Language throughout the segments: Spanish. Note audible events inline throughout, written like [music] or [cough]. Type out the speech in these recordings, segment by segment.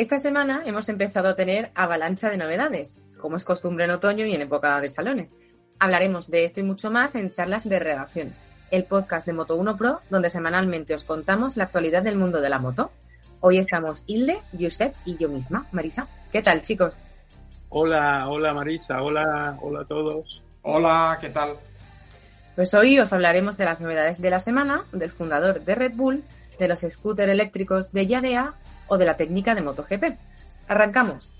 Esta semana hemos empezado a tener avalancha de novedades, como es costumbre en otoño y en época de salones. Hablaremos de esto y mucho más en charlas de redacción, el podcast de Moto1 Pro, donde semanalmente os contamos la actualidad del mundo de la moto. Hoy estamos Hilde, Josep y yo misma, Marisa. ¿Qué tal, chicos? Hola, hola Marisa, hola, hola a todos. Hola, ¿qué tal? Pues hoy os hablaremos de las novedades de la semana, del fundador de Red Bull, de los scooters eléctricos de Yadea o de la técnica de MotoGP. Arrancamos.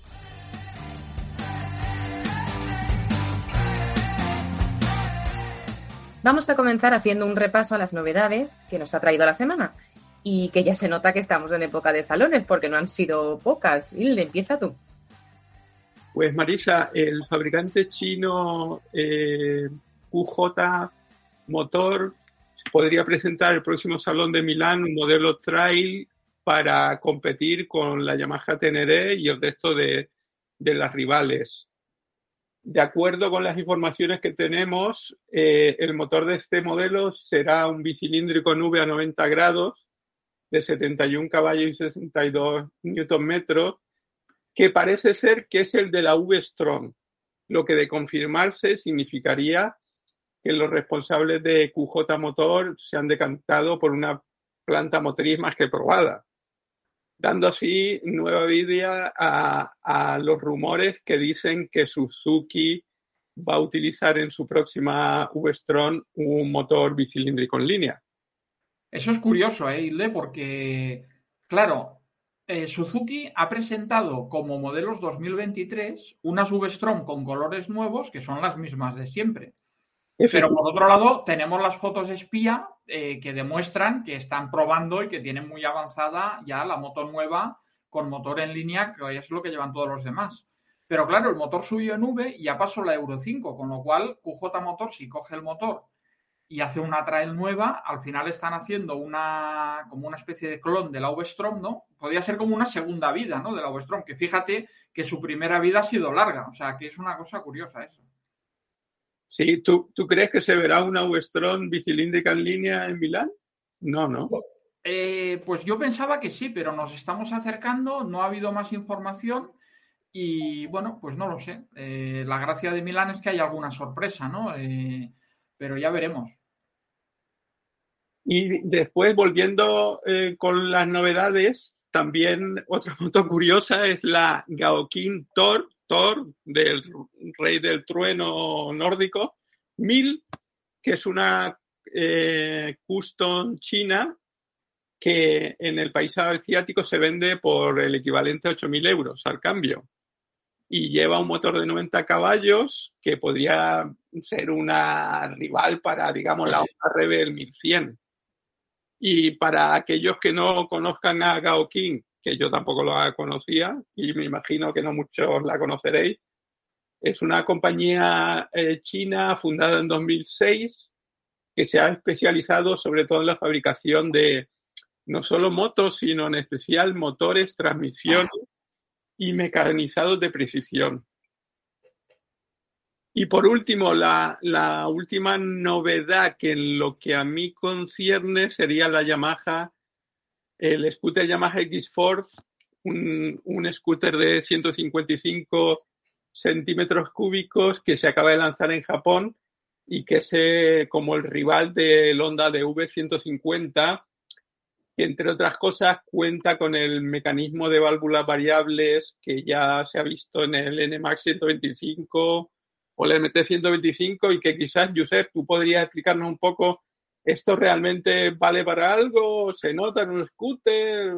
Vamos a comenzar haciendo un repaso a las novedades que nos ha traído la semana y que ya se nota que estamos en época de salones porque no han sido pocas. Hilde, empieza tú. Pues Marisa, el fabricante chino eh, QJ Motor podría presentar el próximo Salón de Milán un modelo Trail para competir con la Yamaha Teneré y el resto de, las rivales. De acuerdo con las informaciones que tenemos, eh, el motor de este modelo será un bicilíndrico nube a 90 grados de 71 caballos y 62 Nm, que parece ser que es el de la V-Strom, lo que de confirmarse significaría que los responsables de QJ Motor se han decantado por una planta motriz más que probada dando así nueva vida a, los rumores que dicen que Suzuki va a utilizar en su próxima V-Strom un motor bicilíndrico en línea. Eso es curioso, ¿eh, Hilde? Porque, claro, eh, Suzuki ha presentado como modelos 2023 unas V-Strom con colores nuevos que son las mismas de siempre. Pero por otro lado, tenemos las fotos espía eh, que demuestran que están probando y que tienen muy avanzada ya la moto nueva con motor en línea, que es lo que llevan todos los demás. Pero claro, el motor subió en V y ya pasó la Euro 5, con lo cual QJ Motor, si coge el motor y hace una trail nueva, al final están haciendo una como una especie de clon de la V-Strom, ¿no? Podría ser como una segunda vida, ¿no? De la V-Strom, que fíjate que su primera vida ha sido larga, o sea, que es una cosa curiosa eso. Sí, ¿tú, ¿tú crees que se verá una Westron bicilíndrica en línea en Milán? No, ¿no? Eh, pues yo pensaba que sí, pero nos estamos acercando, no ha habido más información y bueno, pues no lo sé. Eh, la gracia de Milán es que hay alguna sorpresa, ¿no? Eh, pero ya veremos. Y después, volviendo con las novedades, también otra foto curiosa es la Gaokin Tor, del rey del trueno nórdico, Mil, que es una eh, custom china que en el país asiático se vende por el equivalente a 8.000 euros al cambio. Y lleva un motor de 90 caballos que podría ser una rival para, digamos, la Honda Rebel 1100. Y para aquellos que no conozcan a Gao King, que yo tampoco la conocía y me imagino que no muchos la conoceréis. Es una compañía eh, china fundada en 2006 que se ha especializado sobre todo en la fabricación de no solo motos, sino en especial motores, transmisiones y mecanizados de precisión. Y por último, la, la, última novedad que en lo que a mí concierne sería la Yamaha el scooter Yamaha X-Force, un, un scooter de 155 centímetros cúbicos que se acaba de lanzar en Japón y que es eh, como el rival del Honda V150, que entre otras cosas cuenta con el mecanismo de válvulas variables que ya se ha visto en el NMAX 125 o el MT 125 y que quizás, Josep, tú podrías explicarnos un poco ¿Esto realmente vale para algo? ¿Se nota en un scooter?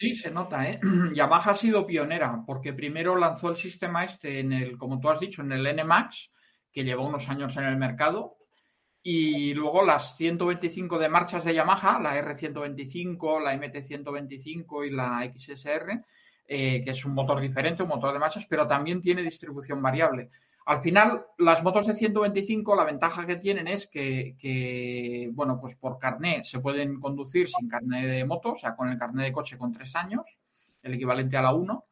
Sí, se nota, ¿eh? [clears throat] Yamaha ha sido pionera porque primero lanzó el sistema este en el, como tú has dicho, en el NMAX, que lleva unos años en el mercado, y luego las 125 de marchas de Yamaha, la R125, la MT125 y la XSR, eh, que es un motor diferente, un motor de marchas, pero también tiene distribución variable. Al final, las motos de 125, la ventaja que tienen es que, bueno, pues por carné se pueden conducir sin carné de moto, o sea, con el carné de coche con tres años, el equivalente a la 1.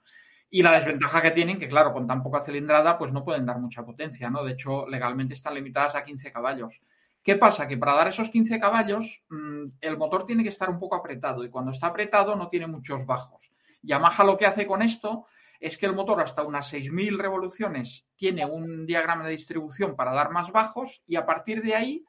Y la desventaja que tienen, que claro, con tan poca cilindrada, pues no pueden dar mucha potencia, ¿no? De hecho, legalmente están limitadas a 15 caballos. ¿Qué pasa? Que para dar esos 15 caballos, mm, el motor tiene que estar un poco apretado y cuando está apretado no tiene muchos bajos. Yamaha lo que hace con esto es que el motor hasta unas 6.000 revoluciones tiene un diagrama de distribución para dar más bajos y a partir de ahí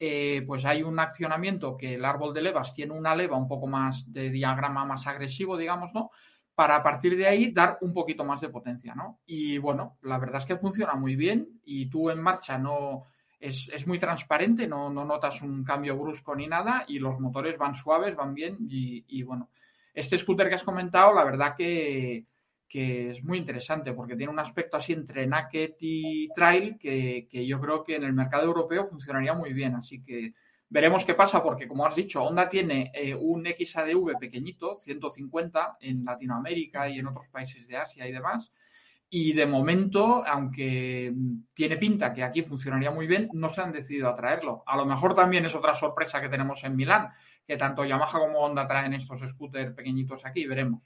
eh, pues hay un accionamiento que el árbol de levas tiene una leva un poco más de diagrama más agresivo, digamos, ¿no? Para a partir de ahí dar un poquito más de potencia, ¿no? Y bueno, la verdad es que funciona muy bien y tú en marcha no es, muy transparente, no, no, notas un cambio brusco ni nada y los motores van suaves, van bien y, y bueno, este scooter que has comentado, la verdad que que es muy interesante porque tiene un aspecto así entre naked y trail que, yo creo que en el mercado europeo funcionaría muy bien. Así que veremos qué pasa porque, como has dicho, Honda tiene eh, un XADV pequeñito, 150 en Latinoamérica y en otros países de Asia y demás. Y de momento, aunque tiene pinta que aquí funcionaría muy bien, no se han decidido a traerlo. A lo mejor también es otra sorpresa que tenemos en Milán, que tanto Yamaha como Honda traen estos scooters pequeñitos aquí, veremos.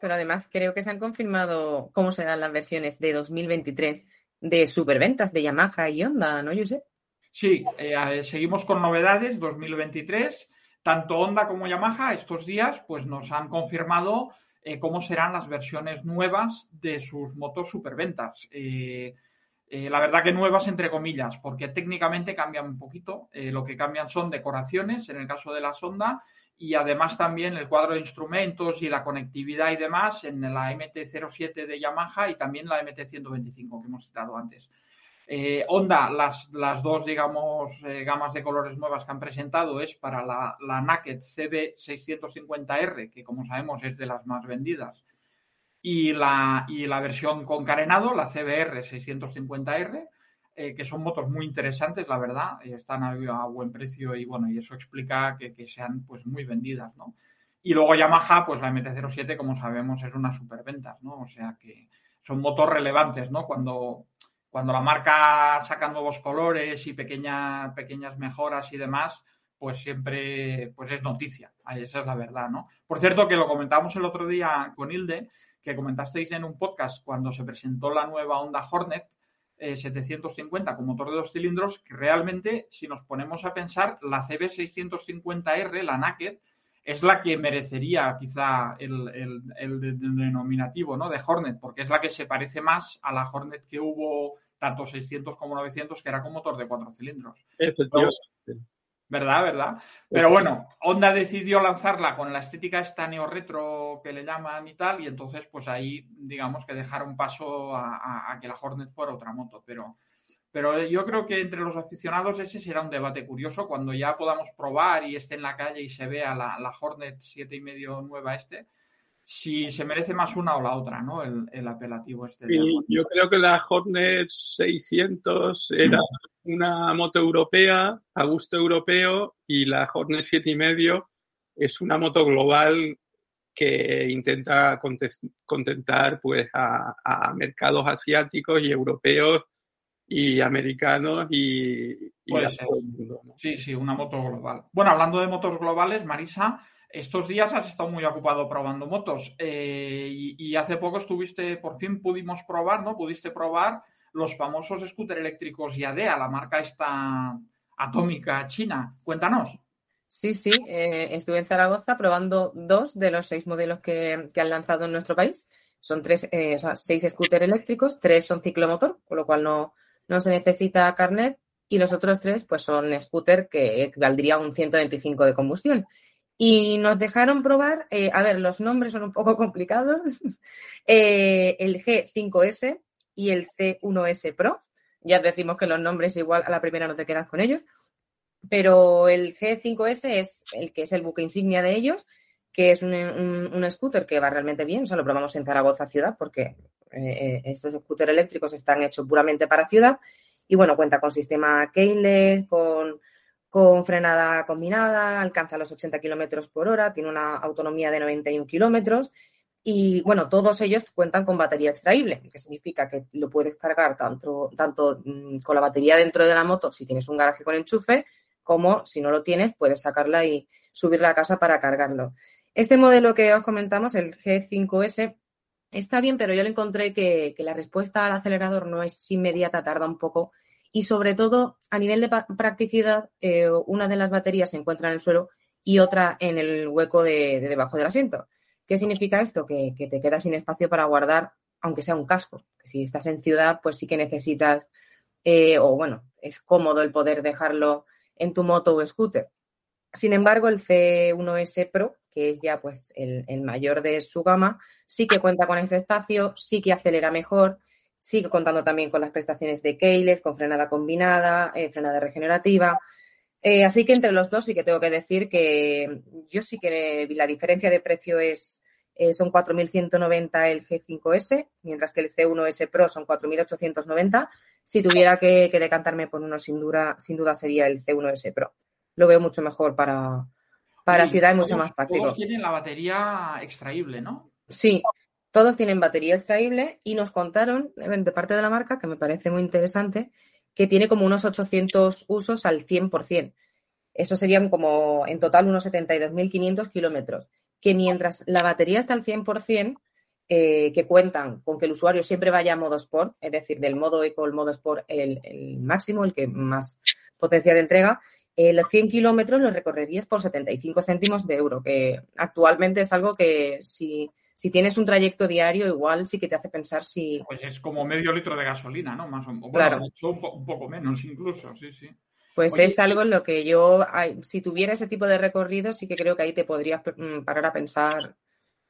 Pero además creo que se han confirmado cómo serán las versiones de 2023 de superventas de Yamaha y Honda, ¿no, José? Sí, eh, seguimos con novedades 2023. Tanto Honda como Yamaha estos días pues nos han confirmado eh, cómo serán las versiones nuevas de sus motos superventas. Eh, la verdad que nuevas entre comillas, porque técnicamente cambian un poquito. lo que cambian son decoraciones, en el caso de la Honda, y además también el cuadro de instrumentos y la conectividad y demás en la MT-07 de Yamaha y también la MT-125 que hemos citado antes. Eh, Honda, las, las, dos, digamos, eh, gamas de colores nuevas que han presentado es para la, la Naked CB650R, que como sabemos es de las más vendidas, y la, y la versión con carenado, la CBR 650R, eh, que son motos muy interesantes, la verdad, están a, buen precio y bueno, y eso explica que, sean pues muy vendidas, ¿no? Y luego Yamaha, pues la MT-07, como sabemos, es una superventa, ¿no? O sea que son motos relevantes, ¿no? Cuando, cuando la marca saca nuevos colores y pequeñas mejoras y demás, pues siempre pues es noticia. Esa es la verdad, ¿no? Por cierto, que lo comentamos el otro día con Hilde, que comentasteis en un podcast cuando se presentó la nueva Honda Hornet, 750 eh, con motor de dos cilindros, que realmente, si nos ponemos a pensar, la CB650R, la Naked, es la que merecería quizá el, denominativo ¿no? de Hornet, porque es la que se parece más a la Hornet que hubo tanto 600 como 900, que era con motor de cuatro cilindros. ¿Verdad? ¿Verdad? Pero bueno, Honda decidió lanzarla con la estética esta neo-retro que le llaman y tal, y entonces pues ahí digamos que dejaron paso a, que la Hornet fuera otra moto, pero, pero yo creo que entre los aficionados ese será un debate curioso cuando ya podamos probar y esté en la calle y se vea la, la Hornet siete y medio nueva este, si se merece más una o la otra, ¿no? El, apelativo este. yo creo que la Hornet 600 era una moto europea, a gusto europeo, y la Hornet 7 y medio es una moto global que intenta contentar pues a, mercados asiáticos y europeos y americanos y, todo el mundo. Sí, sí, una moto global. Bueno, hablando de motos globales, Marisa, estos días has estado muy ocupado probando motos eh, y, hace poco estuviste, por fin pudimos probar, ¿no? Pudiste probar los famosos scooter eléctricos Yadea, la marca esta atómica china. Cuéntanos. Sí, sí, eh, estuve en Zaragoza probando dos de los seis modelos que, han lanzado en nuestro país. Son tres, eh, seis scooters eléctricos, tres son ciclomotor, con lo cual no, no se necesita carnet, y los otros tres pues son scooter que equivaldría a un 125 de combustión. Y nos dejaron probar, eh, a ver, los nombres son un poco [laughs] complicados, el G5S, y el C1S Pro. Ya decimos que los nombres igual a la primera no te quedas con ellos. Pero el G5S es el que es el buque insignia de ellos, que es un, scooter que va realmente bien. O sea, lo probamos en Zaragoza ciudad porque eh, estos scooters eléctricos están hechos puramente para ciudad. Y bueno, cuenta con sistema keyless, con, con frenada combinada, alcanza los 80 kilómetros por hora, tiene una autonomía de 91 kilómetros y bueno, todos ellos cuentan con batería extraíble, que significa que lo puedes cargar tanto, tanto mm, con la batería dentro de la moto si tienes un garaje con enchufe, como si no lo tienes, puedes sacarla y subirla a casa para cargarlo. Este modelo que os comentamos, el G5S, está bien, pero yo le encontré que, la respuesta al acelerador no es inmediata, tarda un poco. Y sobre todo, a nivel de practicidad, eh, una de las baterías se encuentra en el suelo y otra en el hueco de debajo del asiento ¿Qué significa esto? Que, te queda sin espacio para guardar, aunque sea un casco. Si estás en ciudad, pues sí que necesitas, eh, o bueno, es cómodo el poder dejarlo en tu moto o scooter. Sin embargo, el C1S Pro, que es ya pues el, mayor de su gama, sí que cuenta con este espacio, sí que acelera mejor, sigue contando también con las prestaciones de keyless, con frenada combinada, eh, frenada regenerativa. Eh, así que entre los dos sí que tengo que decir que yo sí que la diferencia de precio es eh, son 4.190 el G5S, mientras que el C1S Pro son 4.890. Si tuviera que, decantarme por uno, sin duda, sin duda sería el C1S Pro. Lo veo mucho mejor para, para ciudad y mucho más práctico. Todos tienen la batería extraíble, ¿no? Sí, todos tienen batería extraíble y nos contaron de parte de la marca, que me parece muy interesante, que tiene como unos 800 usos al 100%. Eso serían como en total unos 72.500 kilómetros. Que mientras la batería está al 100%, eh, que cuentan con que el usuario siempre vaya a modo sport, es decir, del modo eco al modo sport el, máximo, el que más potencia de entrega, eh, los 100 kilómetros los recorrerías por 75 céntimos de euro, que actualmente es algo que si si tienes un trayecto diario, igual sí que te hace pensar si. Pues es como medio litro de gasolina, ¿no? Más o menos. claro. un, poco menos incluso, sí, sí. Pues es algo en lo que yo, si tuviera ese tipo de recorrido, sí que creo que ahí te podrías mm, parar a pensar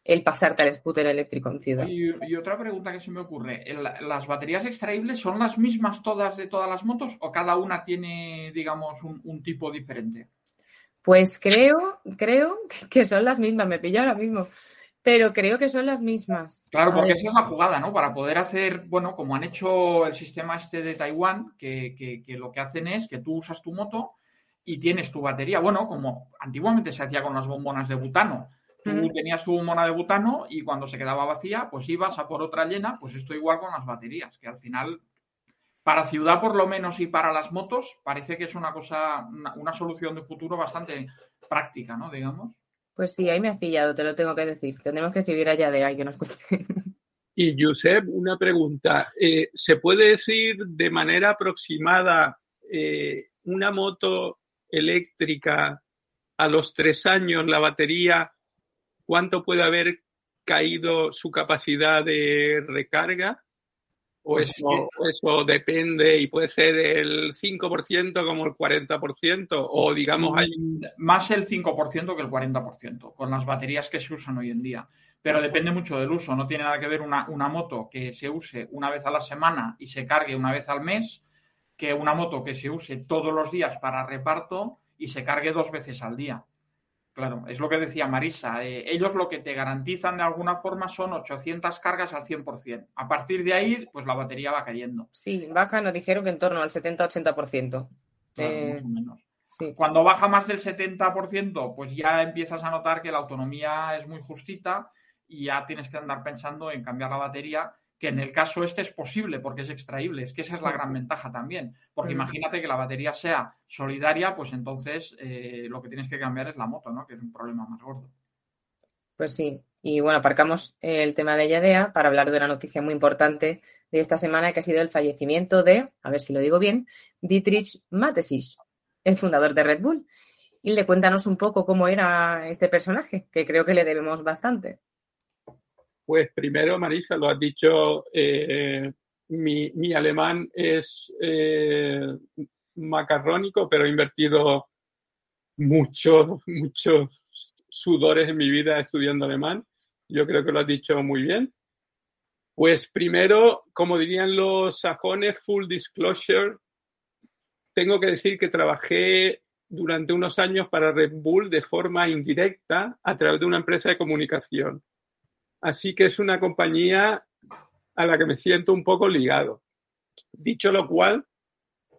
el pasarte al scooter eléctrico en ciudad. Y, otra pregunta que se me ocurre, ¿las baterías extraíbles son las mismas todas de todas las motos o cada una tiene, digamos, un, un tipo diferente? Pues creo, creo que son las mismas, me pilla ahora mismo pero creo que son las mismas. Claro, porque esa es la jugada, ¿no? Para poder hacer, bueno, como han hecho el sistema este de Taiwán, que, lo que hacen es que tú usas tu moto y tienes tu batería. Bueno, como antiguamente se hacía con las bombonas de butano. Tú tenías tu bombona de butano y cuando se quedaba vacía, pues ibas a por otra llena, pues esto igual con las baterías, que al final, para ciudad por lo menos y para las motos, parece que es una cosa, una, una solución de futuro bastante práctica, ¿no? Digamos. Pues sí, ahí me has pillado, te lo tengo que decir. Tenemos que escribir allá de ahí que nos cuente. Y Josep, una pregunta. Eh, ¿Se puede decir de manera aproximada eh, una moto eléctrica a los tres años, la batería, cuánto puede haber caído su capacidad de recarga? ¿O pues eso, eso depende y puede ser el 5% como el 40%? ¿O digamos hay... Mm, más el 5% que el 40% con las baterías que se usan hoy en día. Pero depende mucho del uso. No tiene nada que ver una, una moto que se use una vez a la semana y se cargue una vez al mes que una moto que se use todos los días para reparto y se cargue dos veces al día. Claro, es lo que decía Marisa. Eh, ellos lo que te garantizan de alguna forma son 800 cargas al 100%. A partir de ahí, pues la batería va cayendo. Sí, baja, nos dijeron que en torno al 70-80%. Eh, más o menos. Cuando baja más del 70%, pues ya empiezas a notar que la autonomía es muy justita y ya tienes que andar pensando en cambiar la batería que en el caso este es posible porque es extraíble. Es que esa es la gran ventaja también. Porque mm. imagínate que la batería sea solidaria, pues entonces eh, lo que tienes que cambiar es la moto, ¿no? Que es un problema más gordo. Pues sí. Y bueno, aparcamos el tema de Yadea para hablar de una noticia muy importante de esta semana que ha sido el fallecimiento de, a ver si lo digo bien, Dietrich Matesis, el fundador de Red Bull. Y le cuéntanos un poco cómo era este personaje, que creo que le debemos bastante. Pues primero, Marisa, lo has dicho, eh, mi, alemán es eh, macarrónico, pero he invertido muchos, muchos sudores en mi vida estudiando alemán. Yo creo que lo has dicho muy bien. Pues primero, como dirían los sajones, full disclosure, tengo que decir que trabajé durante unos años para Red Bull de forma indirecta a través de una empresa de comunicación. Así que es una compañía a la que me siento un poco ligado. Dicho lo cual,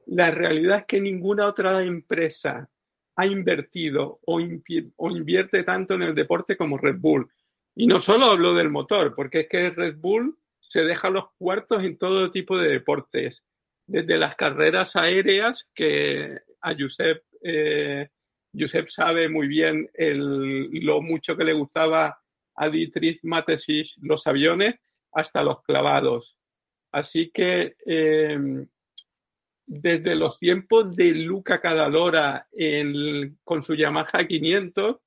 la realidad es que ninguna otra empresa ha invertido o, invierte tanto en el deporte como Red Bull. Y no solo hablo del motor, porque es que Red Bull se deja los cuartos en todo tipo de deportes, desde las carreras aéreas, que a Josep, eh, sabe muy bien lo mucho que le gustaba a Dietrich los aviones hasta los clavados. Así que em, desde los tiempos de Luca Cadalora con su Yamaha 500,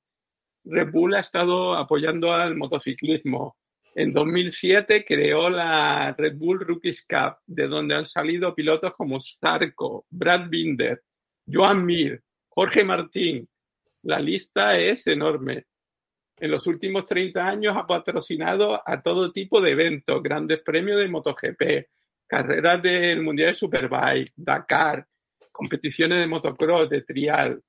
Red Bull ha estado apoyando al motociclismo. En 2007 creó la Red Bull Rookies Cup, de donde han salido pilotos como Zarco, Brad Binder, Joan Mir, Jorge Martín. La lista es enorme. En los últimos 30 años ha patrocinado a todo tipo de eventos, grandes premios de MotoGP, carreras del Mundial de Superbike, Dakar, competiciones de motocross, de trial.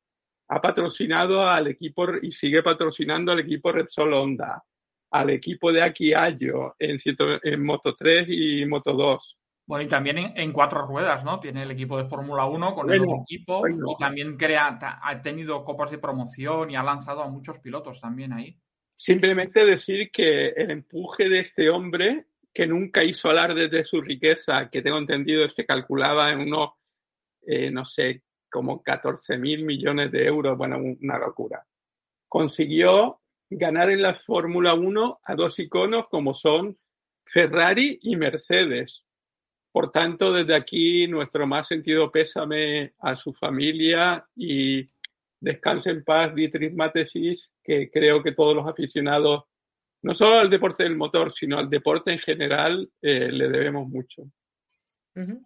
Ha patrocinado al equipo y sigue patrocinando al equipo Repsol Honda, al equipo de Aquiallo en, en Moto 3 y Moto 2. Bueno, y también en, cuatro ruedas, ¿no? Tiene el equipo de Fórmula 1 con el equipo y también crea, ha tenido copas de promoción y ha lanzado a muchos pilotos también ahí. Simplemente decir que el empuje de este hombre, que nunca hizo alarde de su riqueza, que tengo entendido es que calculaba en unos, eh, no sé, como 14 mil millones de euros, bueno, una locura. Consiguió ganar en la Fórmula 1 a dos iconos como son Ferrari y Mercedes. Por tanto, desde aquí nuestro más sentido pésame a su familia y descanse en paz Dietrich Matesis, que creo que todos los aficionados, no solo al deporte del motor, sino al deporte en general, eh, le debemos mucho.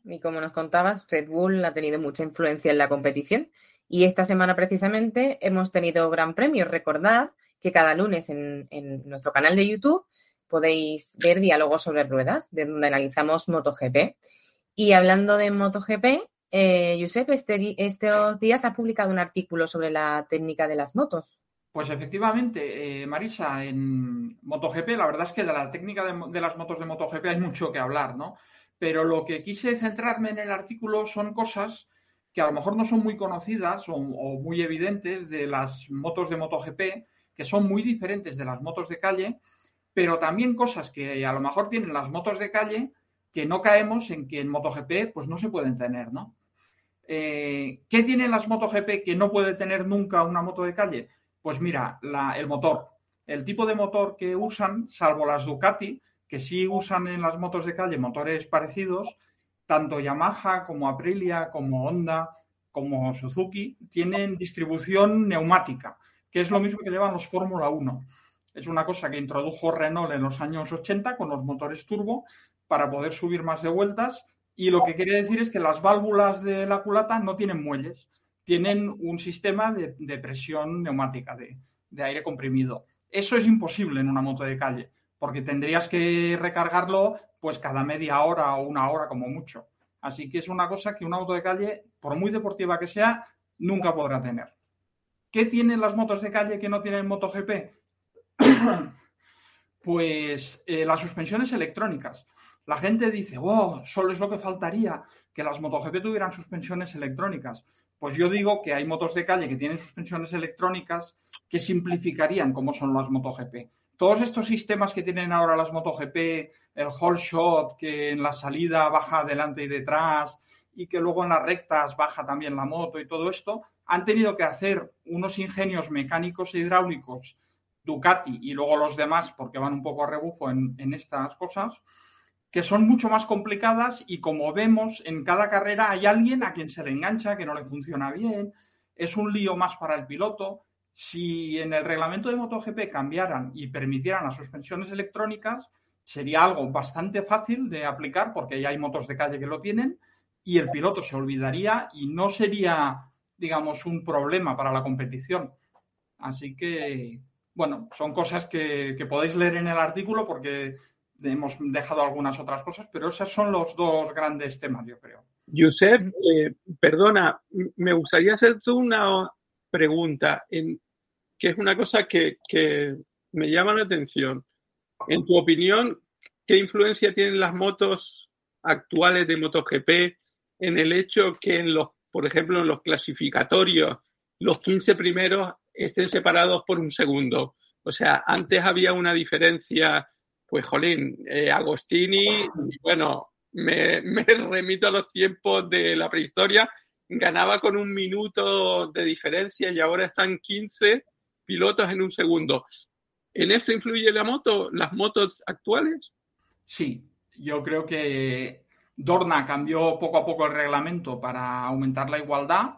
Y como nos contabas, Red Bull ha tenido mucha influencia en la competición y esta semana precisamente hemos tenido gran premio. Recordad que cada lunes en, nuestro canal de YouTube podéis ver diálogos sobre ruedas, de donde analizamos MotoGP. Y hablando de MotoGP, eh, Josep, este, estos días ha publicado un artículo sobre la técnica de las motos. Pues efectivamente, eh, Marisa, en MotoGP, la verdad es que de la técnica de, de, las motos de MotoGP hay mucho que hablar, ¿no? Pero lo que quise centrarme en el artículo son cosas que a lo mejor no son muy conocidas o, o muy evidentes de las motos de MotoGP, que son muy diferentes de las motos de calle, pero también cosas que a lo mejor tienen las motos de calle que no caemos en que en MotoGP pues no se pueden tener, ¿no? Eh, ¿Qué tienen las MotoGP que no puede tener nunca una moto de calle? Pues mira, el motor. El tipo de motor que usan, salvo las Ducati, que sí usan en las motos de calle motores parecidos, tanto Yamaha como Aprilia, como Honda, como Suzuki, tienen distribución neumática, que es lo mismo que llevan los Fórmula 1. Es una cosa que introdujo Renault en los años 80 con los motores turbo para poder subir más de vueltas. Y lo que quería decir es que las válvulas de la culata no tienen muelles, tienen un sistema de, presión neumática, de, de aire comprimido. Eso es imposible en una moto de calle, porque tendrías que recargarlo pues cada media hora o una hora como mucho. Así que es una cosa que una moto de calle, por muy deportiva que sea, nunca podrá tener. ¿Qué tienen las motos de calle que no tienen MotoGP? [clears throat] pues eh, las suspensiones electrónicas. La gente dice, oh, solo es lo que faltaría que las MotoGP tuvieran suspensiones electrónicas. Pues yo digo que hay motos de calle que tienen suspensiones electrónicas que simplificarían cómo son las MotoGP. Todos estos sistemas que tienen ahora las MotoGP, el whole shot, que en la salida baja adelante y detrás, y que luego en las rectas baja también la moto y todo esto, han tenido que hacer unos ingenios mecánicos e hidráulicos Ducati y luego los demás, porque van un poco a rebufo en estas cosas, que son mucho más complicadas y como vemos en cada carrera hay alguien a quien se le engancha, que no le funciona bien, es un lío más para el piloto. Si en el reglamento de MotoGP cambiaran y permitieran las suspensiones electrónicas, sería algo bastante fácil de aplicar porque ya hay motos de calle que lo tienen y el piloto se olvidaría y no sería, digamos, un problema para la competición. Así que, bueno, son cosas que, que podéis leer en el artículo porque hemos dejado algunas otras cosas, pero esos son los dos grandes temas, yo creo. Josep, eh, perdona, me gustaría hacerte una pregunta, en, que es una cosa que, me llama la atención. En tu opinión, ¿qué influencia tienen las motos actuales de MotoGP en el hecho que en los, por ejemplo, en los clasificatorios, los 15 primeros estén separados por un segundo? O sea, antes había una diferencia pues jolín, eh, Agostini, bueno, me, [laughs] remito a los tiempos de la prehistoria, ganaba con un minuto de diferencia y ahora están 15 pilotos en un segundo. ¿En esto influye la moto, las motos actuales? Sí, yo creo que Dorna cambió poco a poco el reglamento para aumentar la igualdad.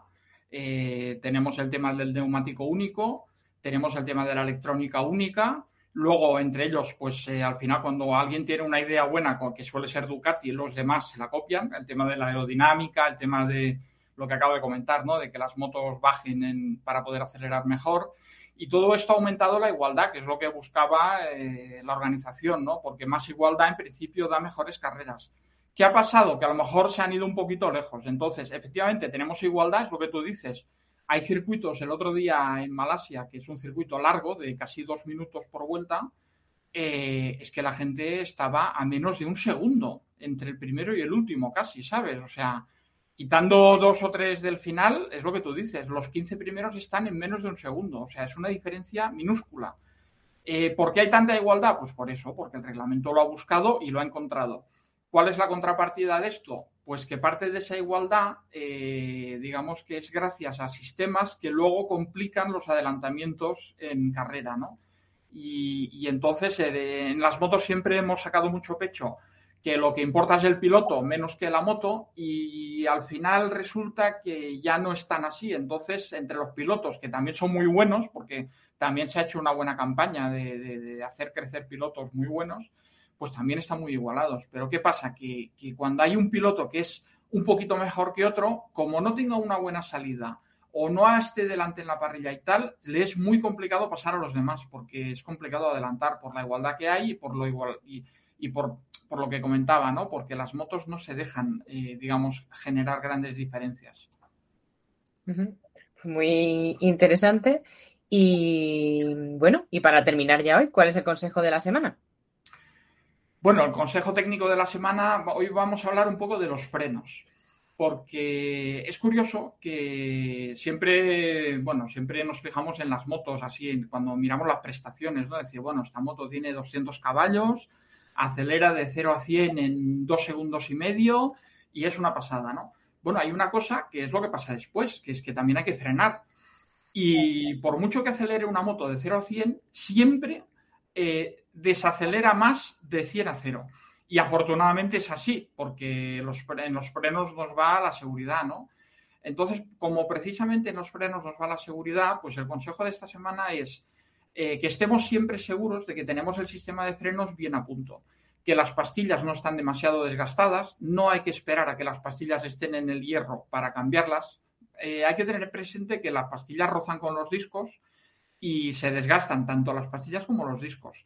Eh, tenemos el tema del neumático único, tenemos el tema de la electrónica única, luego entre ellos, pues eh, al final cuando alguien tiene una idea buena, que suele ser Ducati, los demás se la copian, el tema de la aerodinámica, el tema de lo que acabo de comentar, ¿no? De que las motos bajen para poder acelerar mejor. Y todo esto ha aumentado la igualdad, que es lo que buscaba eh, la organización, ¿no? Porque más igualdad en principio da mejores carreras. ¿Qué ha pasado? Que a lo mejor se han ido un poquito lejos. Entonces, efectivamente, tenemos igualdad, es lo que tú dices. Hay circuitos, el otro día en Malasia, que es un circuito largo, de casi dos minutos por vuelta, eh, es que la gente estaba a menos de un segundo entre el primero y el último, casi, ¿sabes? O sea, quitando dos o tres del final, es lo que tú dices, los 15 primeros están en menos de un segundo, o sea, es una diferencia minúscula. Eh, ¿Por qué hay tanta igualdad? Pues por eso, porque el reglamento lo ha buscado y lo ha encontrado. ¿Cuál es la contrapartida de esto? Pues que parte de esa igualdad, eh, digamos que es gracias a sistemas que luego complican los adelantamientos en carrera, ¿no? Y, entonces eh, en las motos siempre hemos sacado mucho pecho que lo que importa es el piloto menos que la moto y al final resulta que ya no es tan así. Entonces, entre los pilotos, que también son muy buenos, porque también se ha hecho una buena campaña de hacer crecer pilotos muy buenos, pues también están muy igualados. Pero ¿qué pasa? Que, cuando hay un piloto que es un poquito mejor que otro, como no tenga una buena salida o no esté delante en la parrilla y tal, le es muy complicado pasar a los demás, porque es complicado adelantar por la igualdad que hay y por lo igual y, por, lo que comentaba, ¿no? Porque las motos no se dejan, eh, digamos, generar grandes diferencias. Muy interesante. Y bueno, y para terminar ya hoy, ¿cuál es el consejo de la semana? Bueno, el consejo técnico de la semana, hoy vamos a hablar un poco de los frenos, porque es curioso que siempre, bueno, siempre nos fijamos en las motos, así cuando miramos las prestaciones, ¿no? Decir, bueno, esta moto tiene 200 caballos, acelera de 0 a 100 en dos segundos y medio y es una pasada, ¿no? Bueno, hay una cosa que es lo que pasa después, que es que también hay que frenar. Y por mucho que acelere una moto de 0 a 100, siempre eh, desacelera más de 100 a 0. Y afortunadamente es así, porque en los frenos nos va la seguridad, ¿no? Entonces, como precisamente en los frenos nos va la seguridad, pues el consejo de esta semana es eh, que estemos siempre seguros de que tenemos el sistema de frenos bien a punto, que las pastillas no están demasiado desgastadas, no hay que esperar a que las pastillas estén en el hierro para cambiarlas. Eh, hay que tener presente que las pastillas rozan con los discos y se desgastan tanto las pastillas como los discos.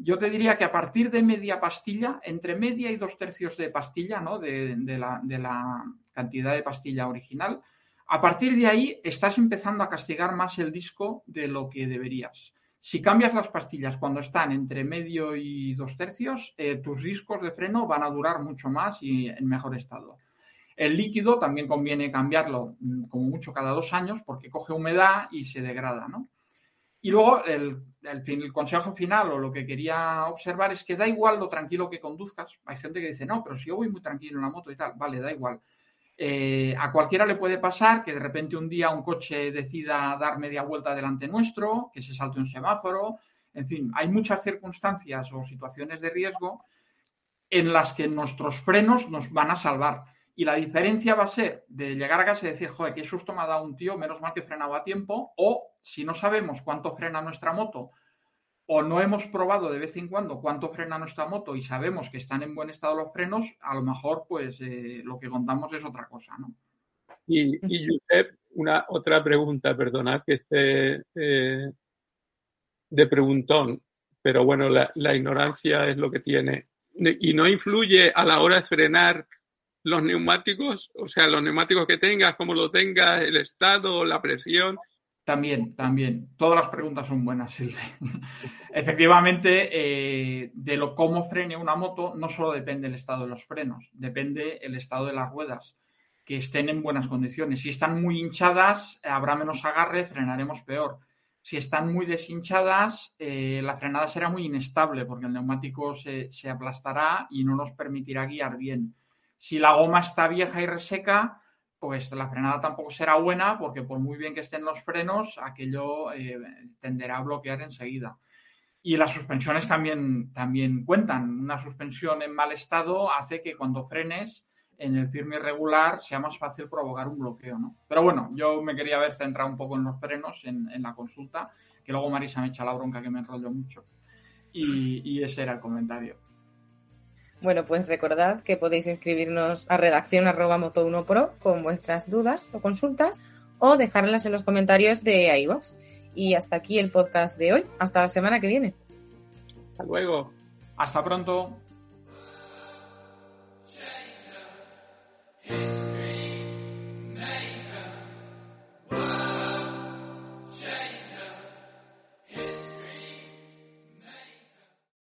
Yo te diría que a partir de media pastilla, entre media y dos tercios de pastilla, ¿no? De, la, cantidad de pastilla original, a partir de ahí estás empezando a castigar más el disco de lo que deberías. Si cambias las pastillas cuando están entre medio y dos tercios, eh, tus discos de freno van a durar mucho más y en mejor estado. El líquido también conviene cambiarlo mm, como mucho cada dos años porque coge humedad y se degrada, ¿no? Y luego el, el, consejo final o lo que quería observar es que da igual lo tranquilo que conduzcas. Hay gente que dice, no, pero si yo voy muy tranquilo en la moto y tal, vale, da igual. Eh, a cualquiera le puede pasar que de repente un día un coche decida dar media vuelta delante nuestro, que se salte un semáforo. En fin, hay muchas circunstancias o situaciones de riesgo en las que nuestros frenos nos van a salvar. Y la diferencia va a ser de llegar a casa y decir, joder, qué susto me ha dado un tío, menos mal que frenaba a tiempo, o si no sabemos cuánto frena nuestra moto, o no hemos probado de vez en cuando cuánto frena nuestra moto y sabemos que están en buen estado los frenos, a lo mejor pues eh, lo que contamos es otra cosa, ¿no? Y, y Josep, una otra pregunta, perdonad que esté eh, de preguntón, pero bueno, la, la ignorancia es lo que tiene. ¿Y no influye a la hora de frenar los neumáticos, o sea, los neumáticos que tengas, cómo lo tengas, el estado, la presión. También, también. Todas las preguntas son buenas, Silvia. [laughs] Efectivamente, eh, de lo cómo frene una moto no solo depende el estado de los frenos, depende el estado de las ruedas, que estén en buenas condiciones. Si están muy hinchadas, habrá menos agarre, frenaremos peor. Si están muy deshinchadas, eh, la frenada será muy inestable porque el neumático se, se aplastará y no nos permitirá guiar bien. Si la goma está vieja y reseca, pues la frenada tampoco será buena porque por muy bien que estén los frenos, aquello eh, tenderá a bloquear enseguida. Y las suspensiones también, también cuentan. Una suspensión en mal estado hace que cuando frenes en el firme irregular sea más fácil provocar un bloqueo. ¿no? Pero bueno, yo me quería haber centrado un poco en los frenos en, la consulta que luego Marisa me echa la bronca que me enrollo mucho. Y, y ese era el comentario. Bueno, pues recordad que podéis escribirnos a redacción arroba moto1pro con vuestras dudas o consultas o dejarlas en los comentarios de iVoox. Y hasta aquí el podcast de hoy. Hasta la semana que viene. Hasta luego. Hasta pronto.